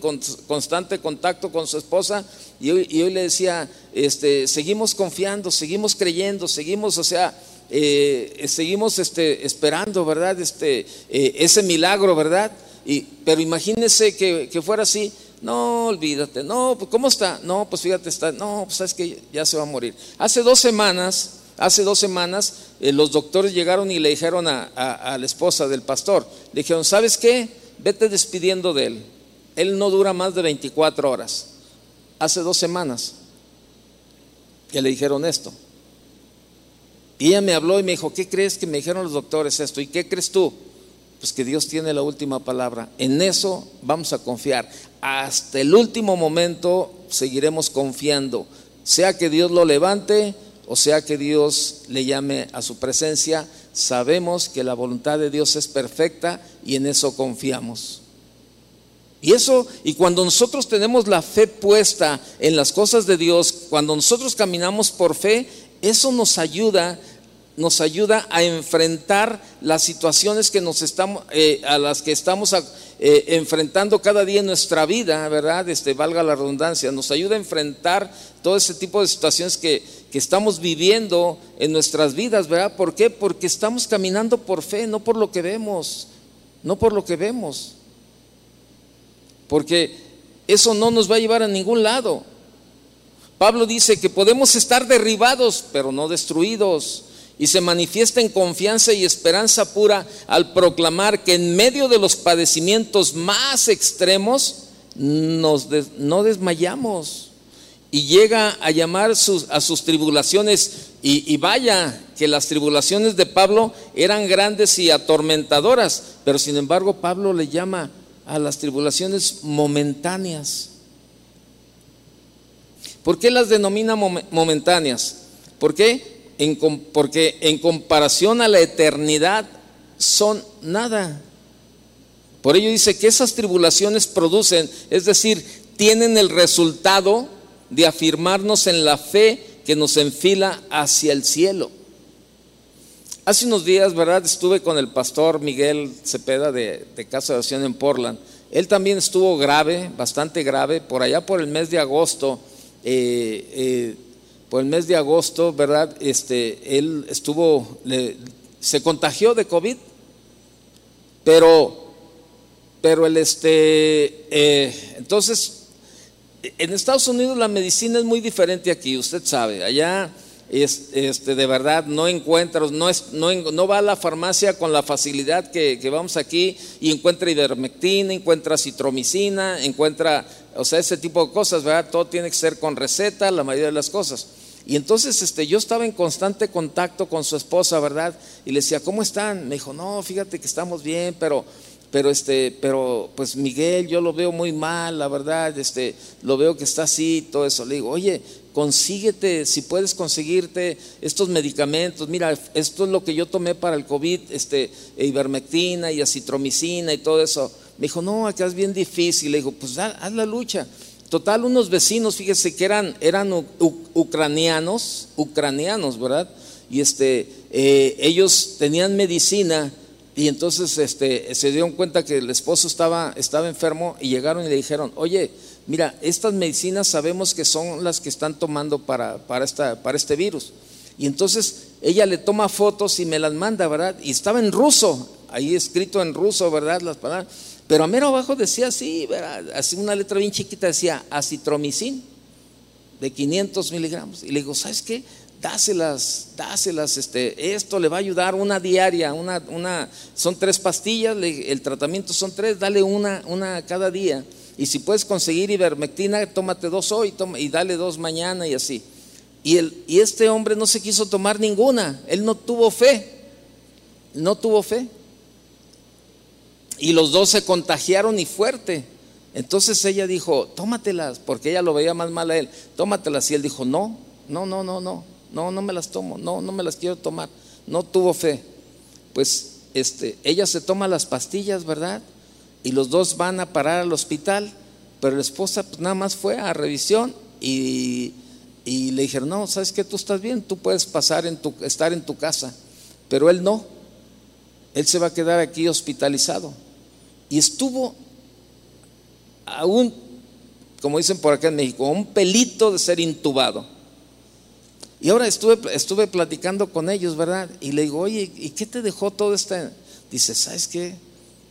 constante contacto con su esposa y hoy, le decía, este, seguimos confiando, seguimos creyendo, seguimos, o sea, eh, seguimos este, esperando, ¿verdad? Este, eh, ese milagro, ¿verdad? Y, pero imagínese que, que fuera así. No, olvídate. No, pues ¿cómo está? No, pues fíjate, está. No, pues sabes que ya se va a morir. Hace dos semanas Hace dos semanas eh, los doctores llegaron y le dijeron a, la esposa del pastor, le dijeron, ¿sabes qué? Vete despidiendo de él. Él no dura más de 24 horas. Hace dos semanas que le dijeron esto. Y ella me habló y me dijo, ¿qué crees que me dijeron los doctores esto? ¿Y qué crees tú? pues que Dios tiene la última palabra. En eso vamos a confiar. Hasta el último momento seguiremos confiando, sea que Dios lo levante o sea que Dios le llame a su presencia. Sabemos que la voluntad de Dios es perfecta y en eso confiamos. Y eso, y cuando nosotros tenemos la fe puesta en las cosas de Dios, cuando nosotros caminamos por fe, eso nos ayuda nos ayuda a enfrentar las situaciones que nos estamos, eh, a las que estamos eh, enfrentando cada día en nuestra vida, ¿verdad? Este, valga la redundancia, nos ayuda a enfrentar todo ese tipo de situaciones que, que estamos viviendo en nuestras vidas, ¿verdad? ¿Por qué? Porque estamos caminando por fe, no por lo que vemos, no por lo que vemos. Porque eso no nos va a llevar a ningún lado. Pablo dice que podemos estar derribados, pero no destruidos y se manifiesta en confianza y esperanza pura al proclamar que en medio de los padecimientos más extremos no desmayamos y llega a llamar a sus tribulaciones y, y vaya que las tribulaciones de Pablo eran grandes y atormentadoras, pero sin embargo Pablo le llama a las tribulaciones momentáneas. ¿Por qué las denomina momentáneas? ¿Por qué? porque en comparación a la eternidad son nada. Por ello dice que esas tribulaciones producen, es decir, tienen el resultado de afirmarnos en la fe que nos enfila hacia el cielo. Hace unos días, ¿verdad? Estuve con el pastor Miguel Cepeda de, Casa de Oración en Portland. Él también estuvo grave, bastante grave, por allá por el mes de agosto. Eh, eh, por el mes de agosto, ¿verdad? Este, él estuvo, se contagió de COVID, pero, pero el este, eh, entonces, en Estados Unidos la medicina es muy diferente aquí, usted sabe, allá es, este, de verdad no encuentra, no, es, no, va a la farmacia con la facilidad que, que, vamos aquí y encuentra ivermectina, encuentra citromicina, encuentra, o sea, ese tipo de cosas, ¿verdad? Todo tiene que ser con receta, la mayoría de las cosas. Y entonces este, yo estaba en constante contacto con su esposa, ¿verdad? Y le decía, ¿cómo están? Me dijo, no, fíjate que estamos bien, pero, pero, este, pero pues Miguel, yo lo veo muy mal, la verdad, este, lo veo que está así, todo eso. Le digo, oye, consíguete, si puedes conseguirte estos medicamentos, mira, esto es lo que yo tomé para el COVID, este, ivermectina y acitromicina y todo eso. Me dijo, no, acá es bien difícil. Le digo, pues haz la lucha. Total, unos vecinos, fíjese que eran, eran ucranianos, ucranianos, ¿verdad? Y este, eh, ellos tenían medicina y entonces este, se dieron cuenta que el esposo estaba, estaba enfermo y llegaron y le dijeron, oye, mira, estas medicinas sabemos que son las que están tomando para, para, esta, para este virus. Y entonces ella le toma fotos y me las manda, ¿verdad? Y estaba en ruso, ahí escrito en ruso, ¿verdad? Las palabras. Pero a mero abajo decía así, así una letra bien chiquita decía acitromicin de 500 miligramos. Y le digo, ¿sabes qué? Dáselas, dáselas, este, esto le va a ayudar una diaria, una, una, son tres pastillas, el tratamiento son tres, dale una, una cada día. Y si puedes conseguir ivermectina, tómate dos hoy y dale dos mañana y así. Y, el, y este hombre no se quiso tomar ninguna, él no tuvo fe, no tuvo fe y los dos se contagiaron y fuerte. Entonces ella dijo, tómatelas, porque ella lo veía más mal a él, tómatelas. Y él dijo, no, no, no, no, no, no, no me las tomo, no, no me las quiero tomar. No tuvo fe. Pues este, ella se toma las pastillas, ¿verdad? Y los dos van a parar al hospital, pero la esposa pues, nada más fue a revisión y, y le dijeron, no, ¿sabes qué? Tú estás bien, tú puedes pasar en tu, estar en tu casa, pero él no, él se va a quedar aquí hospitalizado y estuvo a un, como dicen por acá en México, un pelito de ser intubado. Y ahora estuve, estuve platicando con ellos, ¿verdad? Y le digo, oye, ¿y qué te dejó todo este? Dice, ¿sabes qué?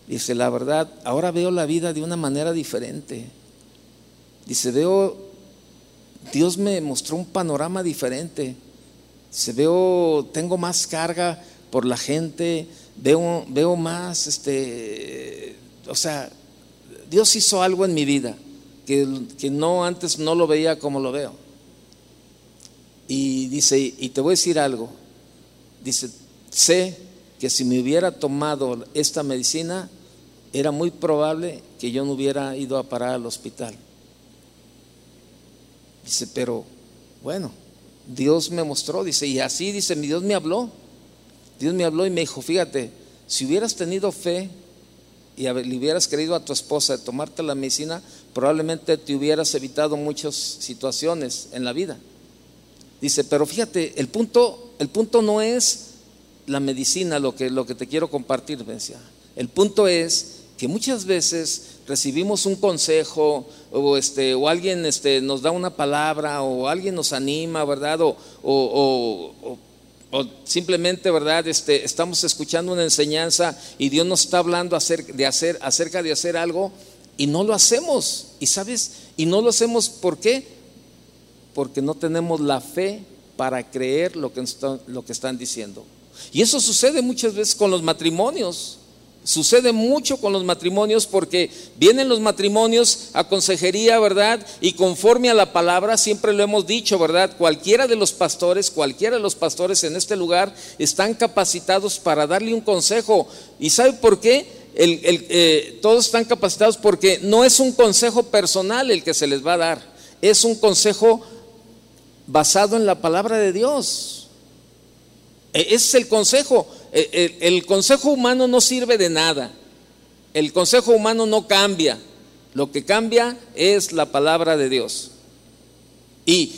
Dice, la verdad, ahora veo la vida de una manera diferente. Dice, veo, Dios me mostró un panorama diferente. Dice, veo, tengo más carga por la gente, veo, veo más, este, o sea, Dios hizo algo en mi vida que, que no antes no lo veía como lo veo. Y dice, y te voy a decir algo, dice, sé que si me hubiera tomado esta medicina, era muy probable que yo no hubiera ido a parar al hospital. Dice, pero bueno, Dios me mostró, dice, y así dice, mi Dios me habló. Dios me habló y me dijo, fíjate, si hubieras tenido fe y le hubieras querido a tu esposa de tomarte la medicina, probablemente te hubieras evitado muchas situaciones en la vida. Dice, pero fíjate, el punto, el punto no es la medicina lo que, lo que te quiero compartir, decía. El punto es que muchas veces recibimos un consejo o, este, o alguien este, nos da una palabra o alguien nos anima, ¿verdad? O, o, simplemente, ¿verdad? Este, estamos escuchando una enseñanza y Dios nos está hablando acerca de hacer, acerca de hacer algo y no lo hacemos. ¿Y sabes? Y no lo hacemos ¿por qué? Porque no tenemos la fe para creer lo que, están diciendo. Y eso sucede muchas veces con los matrimonios. Sucede mucho con los matrimonios porque vienen los matrimonios a consejería, ¿verdad? Y conforme a la palabra, siempre lo hemos dicho, ¿verdad? Cualquiera de los pastores, cualquiera de los pastores en este lugar están capacitados para darle un consejo. ¿Y sabe por qué? Eh, todos están capacitados porque no es un consejo personal el que se les va a dar, es un consejo basado en la palabra de Dios. E, ese es el consejo. Eh, el, consejo humano no sirve de nada. El consejo humano no cambia. Lo que cambia es la palabra de Dios. Y,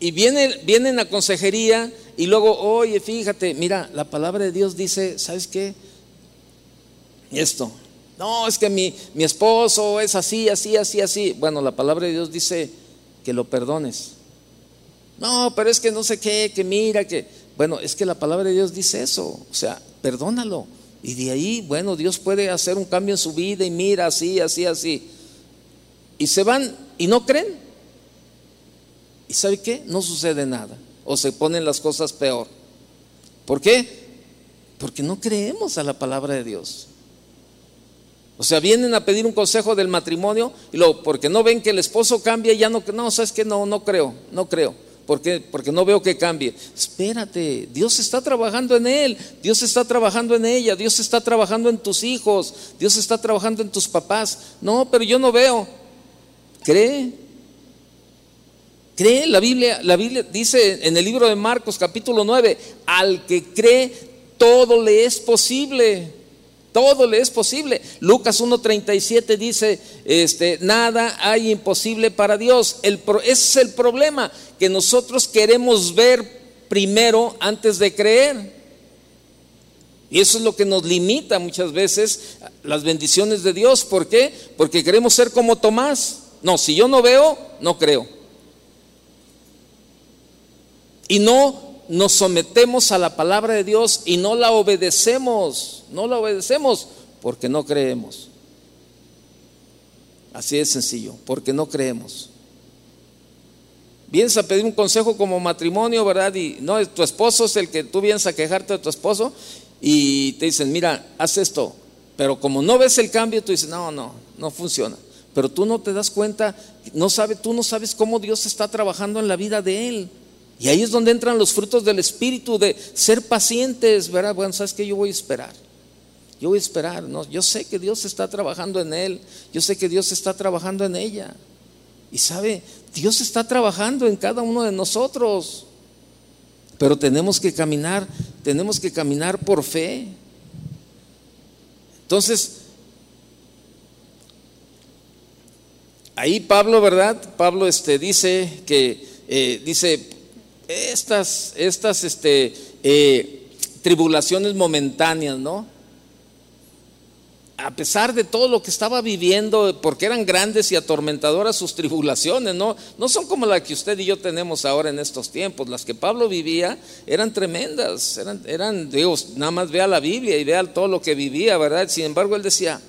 y viene, vienen a consejería y luego, oye, fíjate, mira, la palabra de Dios dice, ¿sabes qué? Esto. No, es que mi, mi esposo es así, así, así, así. Bueno, la palabra de Dios dice que lo perdones. No, pero es que no sé qué, que mira, que... Bueno, es que la palabra de Dios dice eso, o sea, perdónalo. Y de ahí, bueno, Dios puede hacer un cambio en su vida y mira así, así, así. Y se van y no creen. ¿Y sabe qué? No sucede nada. O se ponen las cosas peor. ¿Por qué? Porque no creemos a la palabra de Dios. O sea, vienen a pedir un consejo del matrimonio y luego, porque no ven que el esposo cambia, ya no, no, sabes que no, no creo, no creo. ¿Por qué? Porque no veo que cambie. Espérate, Dios está trabajando en él, Dios está trabajando en ella, Dios está trabajando en tus hijos, Dios está trabajando en tus papás. No, pero yo no veo. Cree. Cree, la Biblia, la Biblia dice en el libro de Marcos capítulo 9, al que cree todo le es posible. Todo le es posible. Lucas 1.37 dice, este, nada hay imposible para Dios. Ese es el problema, que nosotros queremos ver primero antes de creer. Y eso es lo que nos limita muchas veces las bendiciones de Dios. ¿Por qué? Porque queremos ser como Tomás. No, si yo no veo, no creo. Y no nos sometemos a la palabra de Dios y no la obedecemos, no la obedecemos porque no creemos. Así de sencillo, porque no creemos. Vienes a pedir un consejo como matrimonio, ¿verdad? Y no, tu esposo es el que tú vienes a quejarte de tu esposo y te dicen, mira, haz esto. Pero como no ves el cambio, tú dices, no, no, no funciona. Pero tú no te das cuenta, no sabe, tú no sabes cómo Dios está trabajando en la vida de él. Y ahí es donde entran los frutos del Espíritu de ser pacientes, ¿verdad? Bueno, ¿sabes qué? Yo voy a esperar. Yo voy a esperar, ¿no? Yo sé que Dios está trabajando en él. Yo sé que Dios está trabajando en ella. Y sabe, Dios está trabajando en cada uno de nosotros. Pero tenemos que caminar, tenemos que caminar por fe. Entonces, ahí Pablo, ¿verdad? Pablo este, dice que, eh, dice, estas, estas este, eh, tribulaciones momentáneas, ¿no? A pesar de todo lo que estaba viviendo, porque eran grandes y atormentadoras sus tribulaciones, ¿no? No son como las que usted y yo tenemos ahora en estos tiempos. Las que Pablo vivía eran tremendas, eran, eran nada más vea la Biblia y vea todo lo que vivía, ¿verdad? Sin embargo, él decía,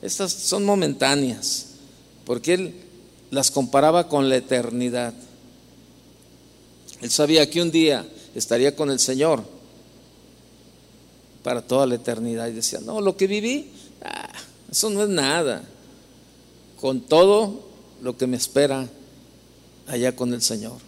estas son momentáneas, porque él las comparaba con la eternidad. Él sabía que un día estaría con el Señor para toda la eternidad. Y decía, no, lo que viví, ah, eso no es nada. Con todo lo que me espera allá con el Señor.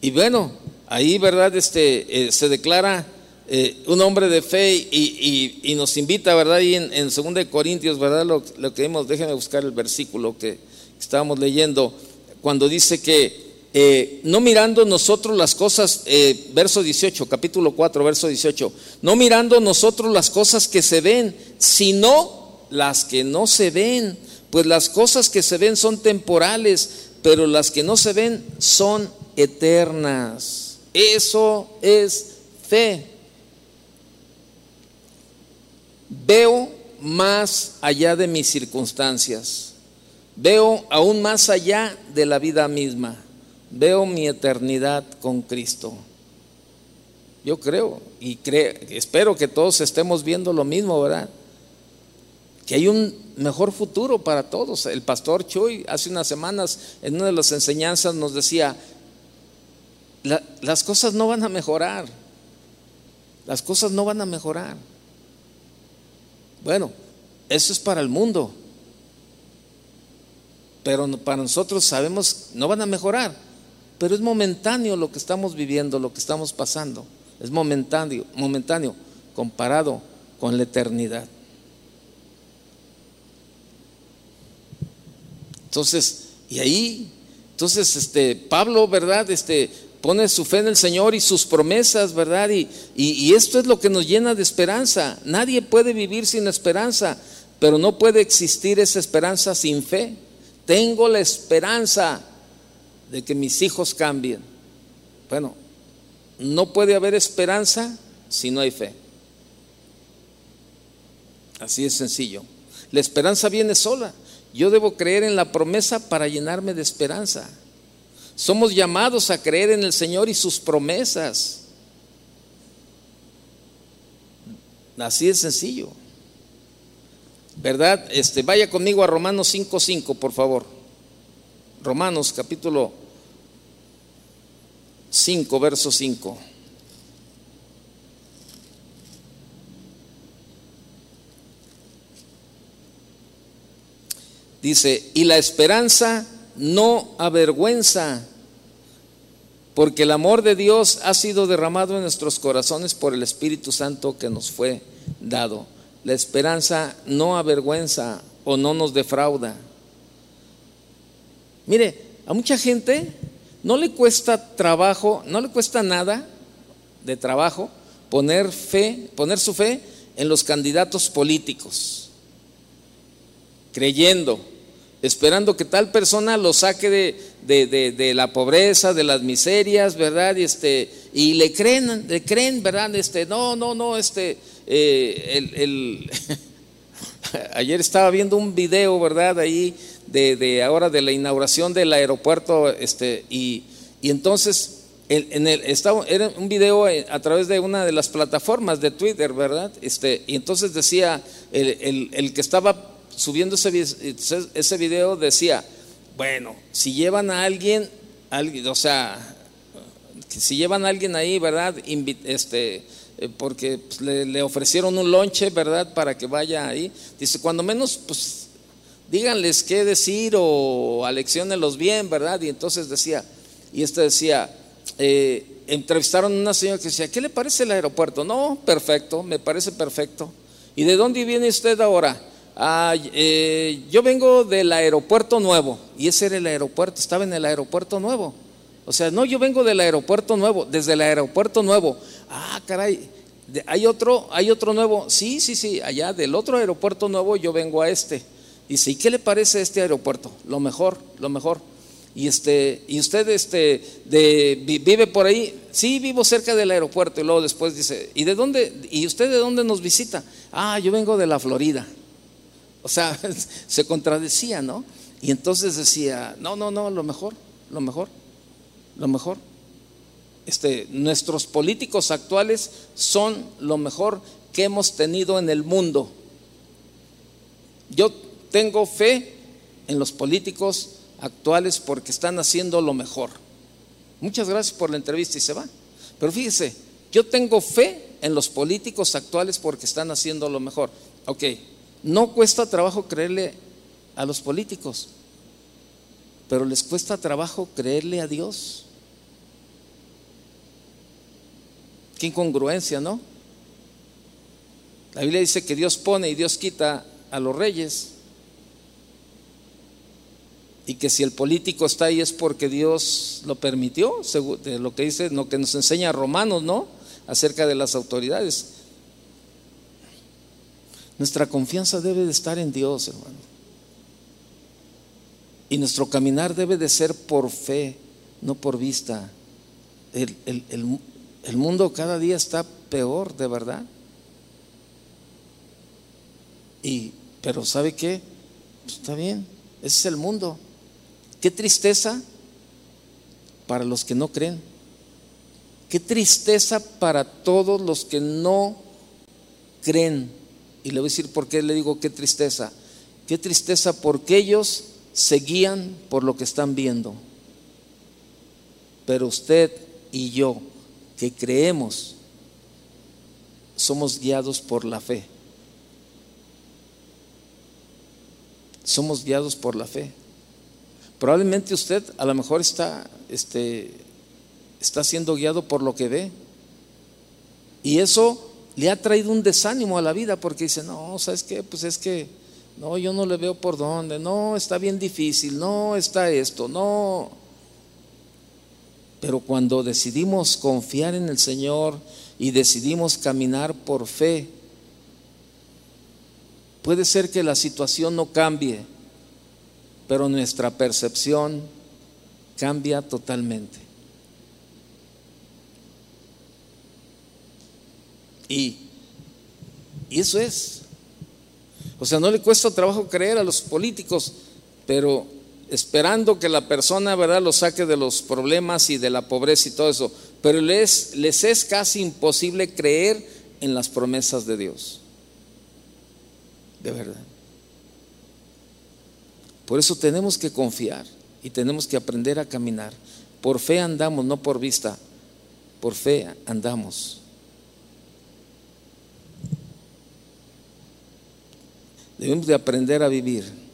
Y bueno, ahí, ¿verdad? Este, eh, se declara eh, un hombre de fe y, nos invita, ¿verdad? Y en, en 2 Corintios, ¿verdad? Lo, que vimos, déjenme buscar el versículo que estábamos leyendo, cuando dice que eh, no mirando nosotros las cosas, verso 18, capítulo 4, verso 18, no mirando nosotros las cosas que se ven, sino las que no se ven, pues las cosas que se ven son temporales, pero las que no se ven son eternas. Eso es fe. Veo más allá de mis circunstancias. Veo aún más allá de la vida misma. Veo mi eternidad con Cristo. Yo creo y creo, espero que todos estemos viendo lo mismo, ¿verdad? Que hay un mejor futuro para todos. El pastor Chuy hace unas semanas en una de las enseñanzas nos decía, las cosas no van a mejorar. Las cosas no van a mejorar. Bueno, eso es para el mundo. Pero para nosotros sabemos, no van a mejorar. Pero es momentáneo lo que estamos viviendo, lo que estamos pasando. Es momentáneo, momentáneo comparado con la eternidad. Entonces, y ahí, entonces, este, Pablo, ¿verdad? Este, pone su fe en el Señor y sus promesas, ¿verdad? Y, y, esto es lo que nos llena de esperanza. Nadie puede vivir sin esperanza, pero no puede existir esa esperanza sin fe. Tengo la esperanza de que mis hijos cambien. Bueno, no puede haber esperanza si no hay fe. Así es sencillo. La esperanza viene sola. Yo debo creer en la promesa para llenarme de esperanza. Somos llamados a creer en el Señor y sus promesas. Así es sencillo. ¿Verdad? Este, vaya conmigo a Romanos 5:5, por favor. Romanos capítulo 5, verso 5. Dice, y la esperanza no avergüenza, porque el amor de Dios ha sido derramado en nuestros corazones por el Espíritu Santo que nos fue dado. La esperanza no avergüenza o no nos defrauda. Mire, a mucha gente no le cuesta trabajo, no le cuesta nada de trabajo poner fe, poner su fe en los candidatos políticos, creyendo esperando que tal persona lo saque de, la pobreza, de las miserias, ¿verdad? Este, y le creen, le creen, ¿verdad? Este, no, no, no, este, eh, el, ayer estaba viendo un video, ¿verdad? Ahí de, ahora de la inauguración del aeropuerto, este, y, entonces en el, estaba, era un video a través de una de las plataformas de Twitter, ¿verdad? Este, y entonces decía el, el que estaba subiendo ese, ese video decía, bueno, si llevan a alguien, o sea, si llevan a alguien ahí, ¿verdad? Este, eh, porque pues, le, ofrecieron un lonche, ¿verdad? Para que vaya ahí. Dice, cuando menos, pues díganles qué decir o aleccionenlos bien, ¿verdad? Y entonces decía, y este decía, eh, entrevistaron a una señora que decía, ¿qué le parece el aeropuerto? No, perfecto, me parece perfecto. ¿Y de dónde viene usted ahora? Ah, eh, yo vengo del aeropuerto nuevo y ese era el aeropuerto, estaba en el aeropuerto nuevo. O sea, no, yo vengo del aeropuerto nuevo, desde el aeropuerto nuevo. Ah, caray, hay otro, hay otro nuevo. Sí, sí, sí, allá del otro aeropuerto nuevo yo vengo a este. Dice, ¿y qué le parece este aeropuerto? Lo mejor, lo mejor. Y este, y usted este, vive por ahí, sí, vivo cerca del aeropuerto. Y luego después dice, ¿y de dónde? ¿Y usted de dónde nos visita? Ah, yo vengo de la Florida. O sea, se contradecía, ¿no? Y entonces decía, no, no, no, lo mejor, lo mejor, lo mejor. Este, nuestros políticos actuales son lo mejor que hemos tenido en el mundo. Yo tengo fe en los políticos actuales porque están haciendo lo mejor. Muchas gracias por la entrevista y se va. Pero fíjese, yo tengo fe en los políticos actuales porque están haciendo lo mejor. Ok, no cuesta trabajo creerle a los políticos, pero les cuesta trabajo creerle a Dios. Qué incongruencia, ¿no? La Biblia dice que Dios pone y Dios quita a los reyes. Y que si el político está ahí es porque Dios lo permitió, de lo que dice, lo que nos enseña Romanos, ¿no? Acerca de las autoridades. Nuestra confianza debe de estar en Dios, hermano. Y nuestro caminar debe de ser por fe, no por vista. El, mundo cada día está peor, de verdad. Y, pero ¿sabe qué? Pues está bien, ese es el mundo. Qué tristeza para los que no creen. Qué tristeza para todos los que no creen. Y le voy a decir por qué le digo qué tristeza. Qué tristeza porque ellos se guían por lo que están viendo. Pero usted y yo, que creemos, somos guiados por la fe. Somos guiados por la fe. Probablemente usted a lo mejor está, este, está siendo guiado por lo que ve. Y eso le ha traído un desánimo a la vida porque dice, no, ¿sabes qué? Pues es que, no, yo no le veo por dónde, no, está bien difícil, no, está esto, no. Pero cuando decidimos confiar en el Señor y decidimos caminar por fe, puede ser que la situación no cambie, pero nuestra percepción cambia totalmente. Y, y eso es. O sea, no le cuesta trabajo creer a los políticos, pero esperando que la persona, ¿verdad?, lo saque de los problemas y de la pobreza y todo eso. Pero les, les es casi imposible creer en las promesas de Dios. De verdad. Por eso tenemos que confiar y tenemos que aprender a caminar. Por fe andamos, no por vista. Por fe andamos. Debemos de aprender a vivir.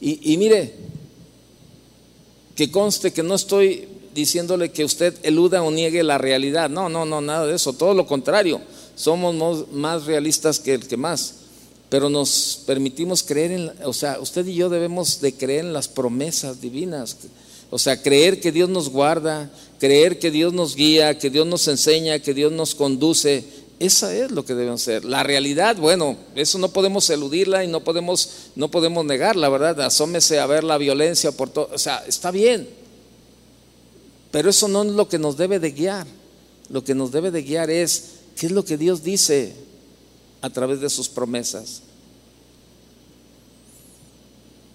Y, mire, que conste que no estoy diciéndole que usted eluda o niegue la realidad. No, no, no, nada de eso. Todo lo contrario. Somos más realistas que el que más. Pero nos permitimos creer en, o sea, usted y yo debemos de creer en las promesas divinas. O sea, creer que Dios nos guarda, creer que Dios nos guía, que Dios nos enseña, que Dios nos conduce esa es lo que debemos ser. La realidad, bueno, eso no podemos eludirla y no podemos, no podemos negarla, ¿verdad? Asómese a ver la violencia por todo. O sea, está bien. Pero eso no es lo que nos debe de guiar. Lo que nos debe de guiar es qué es lo que Dios dice a través de sus promesas.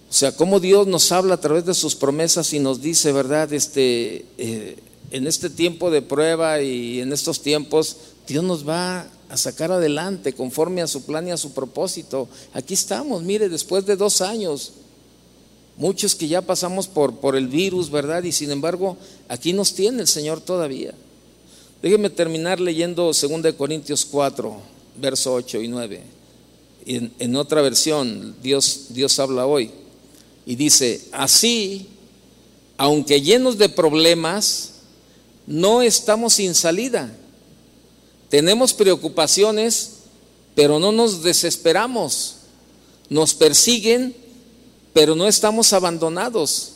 O sea, cómo Dios nos habla a través de sus promesas y nos dice, ¿verdad? Este, eh, en este tiempo de prueba y en estos tiempos Dios nos va a sacar adelante conforme a su plan y a su propósito. Aquí estamos, mire, después de dos años, muchos que ya pasamos por, por el virus, ¿verdad? Y sin embargo, aquí nos tiene el Señor todavía. Déjeme terminar leyendo 2 Corintios 4, verso 8 y 9. En, en otra versión, Dios, Dios habla hoy y dice, así, aunque llenos de problemas, no estamos sin salida tenemos preocupaciones, pero no nos desesperamos. Nos persiguen, pero no estamos abandonados.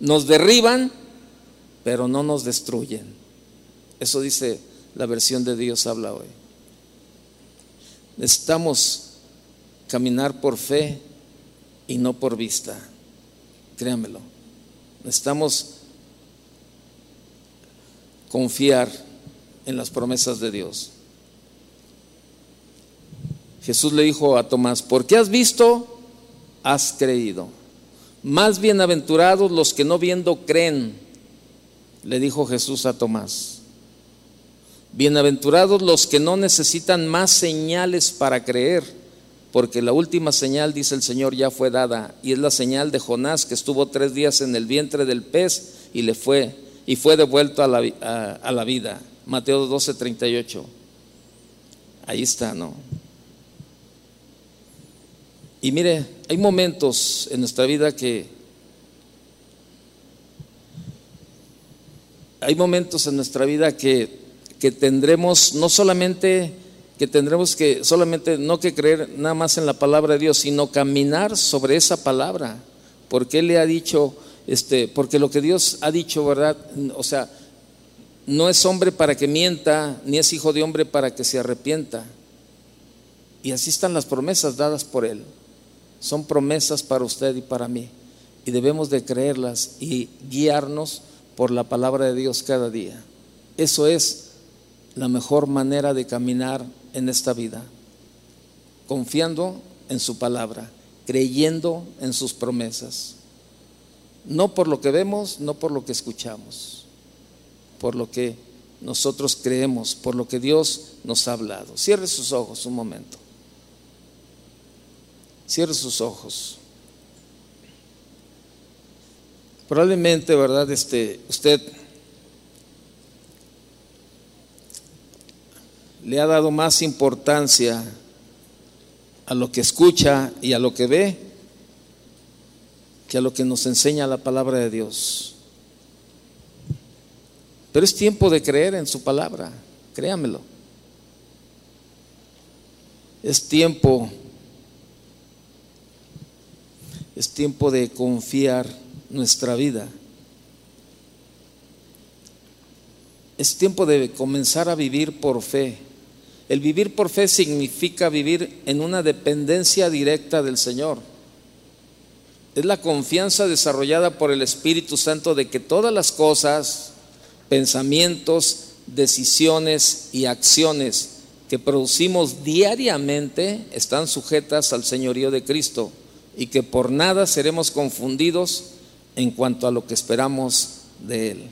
Nos derriban, pero no nos destruyen. Eso dice la versión de Dios habla hoy. Necesitamos caminar por fe y no por vista. Créamelo. Necesitamos confiar en las promesas de Dios. Jesús le dijo a Tomás, porque has visto, has creído. Más bienaventurados los que no viendo creen, le dijo Jesús a Tomás. Bienaventurados los que no necesitan más señales para creer, porque la última señal, dice el Señor, ya fue dada, y es la señal de Jonás que estuvo tres días en el vientre del pez y le fue, y fue devuelto a la, a la vida. Mateo 12, 38. Ahí está, ¿no? Y mire, hay momentos en nuestra vida que hay momentos en nuestra vida que, que tendremos no solamente que tendremos que solamente no que creer nada más en la palabra de Dios, sino caminar sobre esa palabra, porque Él le ha dicho, este, porque lo que Dios ha dicho, ¿verdad? O sea, no es hombre para que mienta, ni es hijo de hombre para que se arrepienta. Y así están las promesas dadas por Él. Son promesas para usted y para mí. Y debemos de creerlas y guiarnos por la palabra de Dios cada día. Eso es la mejor manera de caminar en esta vida. Confiando en su palabra, creyendo en sus promesas. No por lo que vemos, no por lo que escuchamos, por lo que nosotros creemos, por lo que Dios nos ha hablado. Cierre sus ojos un momento. Cierre sus ojos. Probablemente, ¿verdad? Este, usted le ha dado más importancia a lo que escucha y a lo que ve que a lo que nos enseña la palabra de Dios. Pero es tiempo de creer en su palabra, créamelo. Es tiempo es tiempo de confiar nuestra vida. Es tiempo de comenzar a vivir por fe. El vivir por fe significa vivir en una dependencia directa del Señor. Es la confianza desarrollada por el Espíritu Santo de que todas las cosas, pensamientos, decisiones y acciones que producimos diariamente están sujetas al señorío de Cristo y que por nada seremos confundidos en cuanto a lo que esperamos de Él.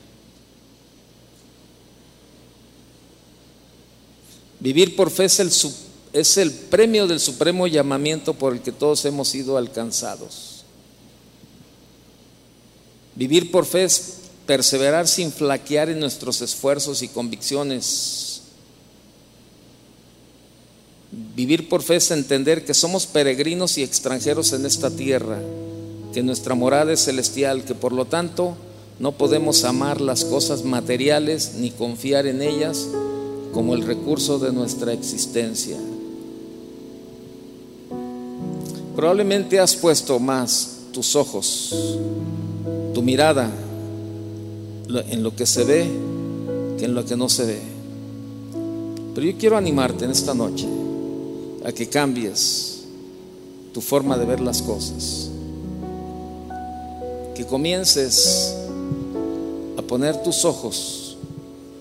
Vivir por fe es el, premio del supremo llamamiento por el que todos hemos sido alcanzados. Vivir por fe es perseverar sin flaquear en nuestros esfuerzos y convicciones Vivir por fe es entender que somos peregrinos y extranjeros en esta tierra, que nuestra morada es celestial, que por lo tanto no podemos amar las cosas materiales ni confiar en ellas como el recurso de nuestra existencia. Probablemente has puesto más tus ojos, tu mirada en lo que se ve que en lo que no se ve. Pero yo quiero animarte en esta noche a que cambies tu forma de ver las cosas. Que comiences a poner tus ojos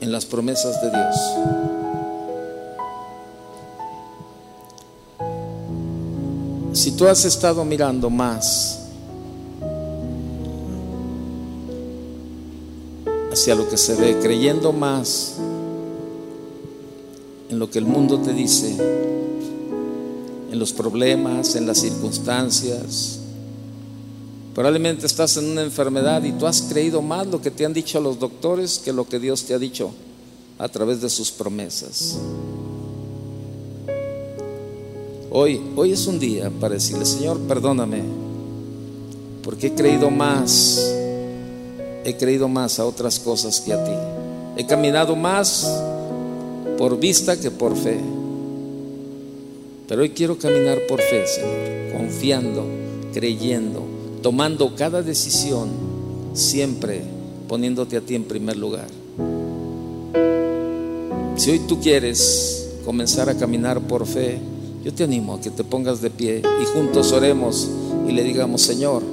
en las promesas de Dios. Si tú has estado mirando más hacia lo que se ve, creyendo más en lo que el mundo te dice, en los problemas, en las circunstancias. Probablemente estás en una enfermedad y tú has creído más lo que te han dicho los doctores que lo que Dios te ha dicho a través de sus promesas. Hoy, hoy es un día para decirle, Señor, perdóname, porque he creído más, he creído más a otras cosas que a ti. He caminado más por vista que por fe. Pero hoy quiero caminar por fe, Señor, confiando, creyendo, tomando cada decisión, siempre poniéndote a ti en primer lugar. Si hoy tú quieres comenzar a caminar por fe, yo te animo a que te pongas de pie y juntos oremos y le digamos, Señor,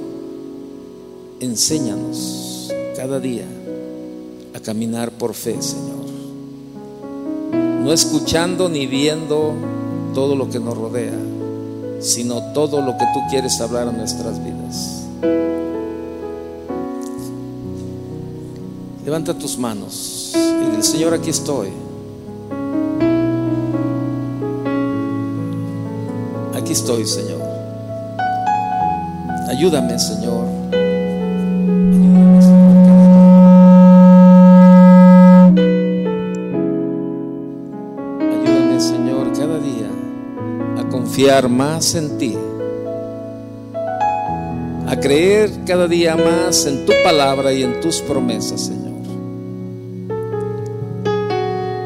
enséñanos cada día a caminar por fe, Señor. No escuchando ni viendo todo lo que nos rodea, sino todo lo que tú quieres hablar a nuestras vidas. Levanta tus manos y dile, Señor, aquí estoy. Aquí estoy, Señor. Ayúdame, Señor. Más en ti, a creer cada día más en tu palabra y en tus promesas, Señor.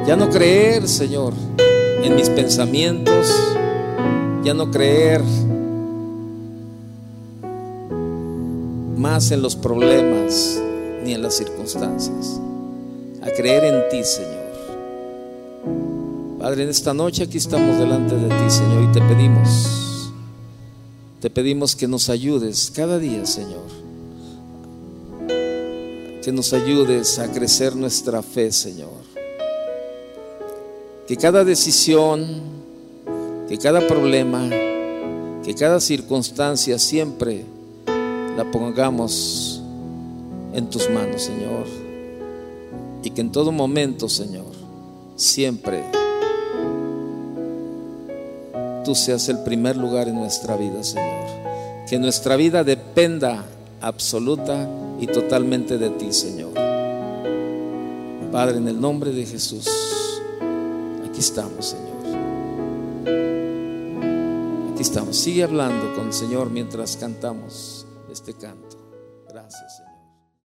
Ya no creer, Señor, en mis pensamientos, ya no creer más en los problemas ni en las circunstancias, a creer en ti, Señor. Padre, en esta noche aquí estamos delante de ti, Señor, y te pedimos, te pedimos que nos ayudes cada día, Señor, que nos ayudes a crecer nuestra fe, Señor. Que cada decisión, que cada problema, que cada circunstancia siempre la pongamos en tus manos, Señor. Y que en todo momento, Señor, siempre tú seas el primer lugar en nuestra vida, Señor. Que nuestra vida dependa absoluta y totalmente de ti, Señor. Padre, en el nombre de Jesús, aquí estamos, Señor. Aquí estamos. Sigue hablando con el Señor mientras cantamos este canto. Gracias, Señor.